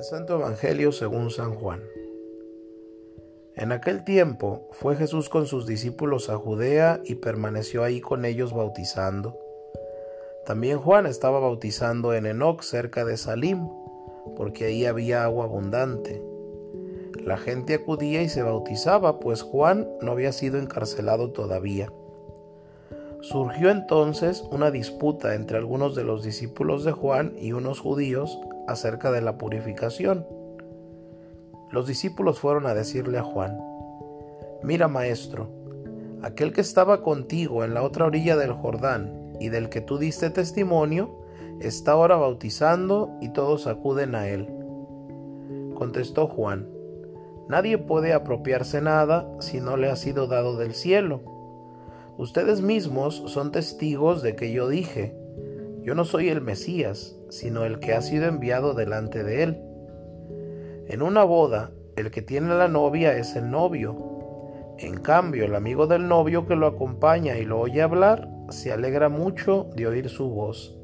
El Santo Evangelio según San Juan. En aquel tiempo fue Jesús con sus discípulos a Judea y permaneció ahí con ellos bautizando. También Juan estaba bautizando en Enoc cerca de Salim, porque ahí había agua abundante. La gente acudía y se bautizaba, pues Juan no había sido encarcelado todavía. Surgió entonces una disputa entre algunos de los discípulos de Juan y unos judíos acerca de la purificación. Los discípulos fueron a decirle a Juan, Mira maestro, aquel que estaba contigo en la otra orilla del Jordán y del que tú diste testimonio, está ahora bautizando y todos acuden a él. Contestó Juan, Nadie puede apropiarse nada si no le ha sido dado del cielo Ustedes mismos son testigos de que yo dije, yo no soy el Mesías, sino el que ha sido enviado delante de él. En una boda, el que tiene la novia es el novio. En cambio, el amigo del novio que lo acompaña y lo oye hablar, se alegra mucho de oír su voz.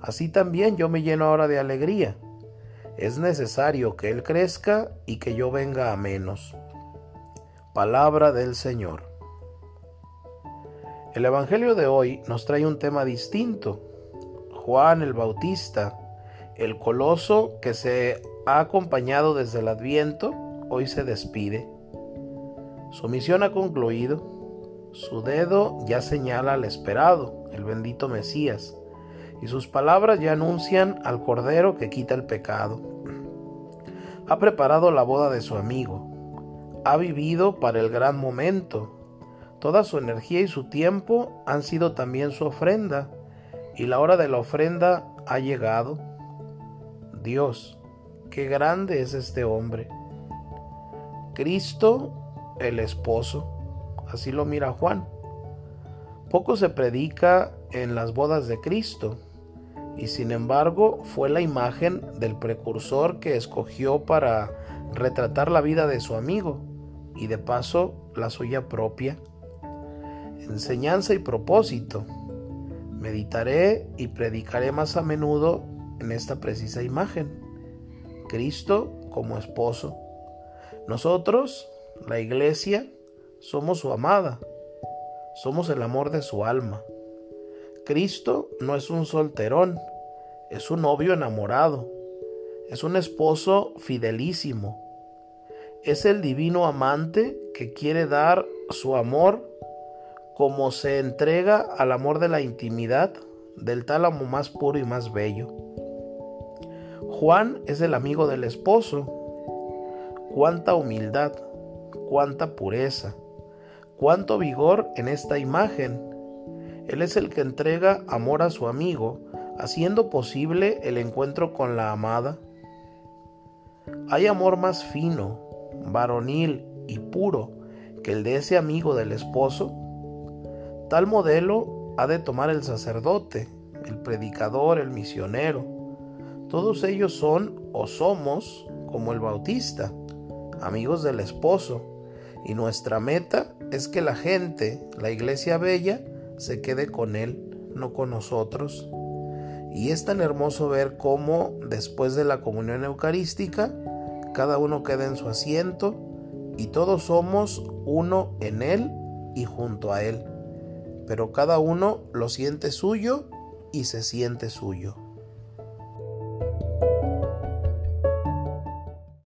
Así también yo me lleno ahora de alegría. Es necesario que Él crezca y que yo venga a menos. Palabra del Señor. El Evangelio de hoy nos trae un tema distinto. Juan el Bautista, el coloso que se ha acompañado desde el adviento, hoy se despide. Su misión ha concluido. Su dedo ya señala al esperado, el bendito Mesías, y sus palabras ya anuncian al Cordero que quita el pecado. Ha preparado la boda de su amigo. Ha vivido para el gran momento, Toda su energía y su tiempo han sido también su ofrenda, y la hora de la ofrenda ha llegado. Dios, qué grande es este hombre. Cristo, el esposo. Así lo mira Juan. Poco se predica en las bodas de Cristo, y sin embargo fue la imagen del precursor que escogió para retratar la vida de su amigo y de paso la suya propia enseñanza y propósito. Meditaré y predicaré más a menudo en esta precisa imagen. Cristo como esposo. Nosotros, la iglesia, somos su amada. Somos el amor de su alma. Cristo no es un solterón, es un novio enamorado. Es un esposo fidelísimo. Es el divino amante que quiere dar su amor como se entrega al amor de la intimidad, del tálamo más puro y más bello. Juan es el amigo del esposo. Cuánta humildad, cuánta pureza, cuánto vigor en esta imagen. Él es el que entrega amor a su amigo, haciendo posible el encuentro con la amada. Hay amor más fino, varonil y puro que el de ese amigo del esposo. Tal modelo ha de tomar el sacerdote, el predicador, el misionero. Todos ellos son o somos, como el bautista, amigos del esposo, y nuestra meta es que la gente, la iglesia bella, se quede con él, no con nosotros. Y es tan hermoso ver cómo después de la comunión eucarística, cada uno queda en su asiento y todos somos uno en él y junto a él pero cada uno lo siente suyo y se siente suyo.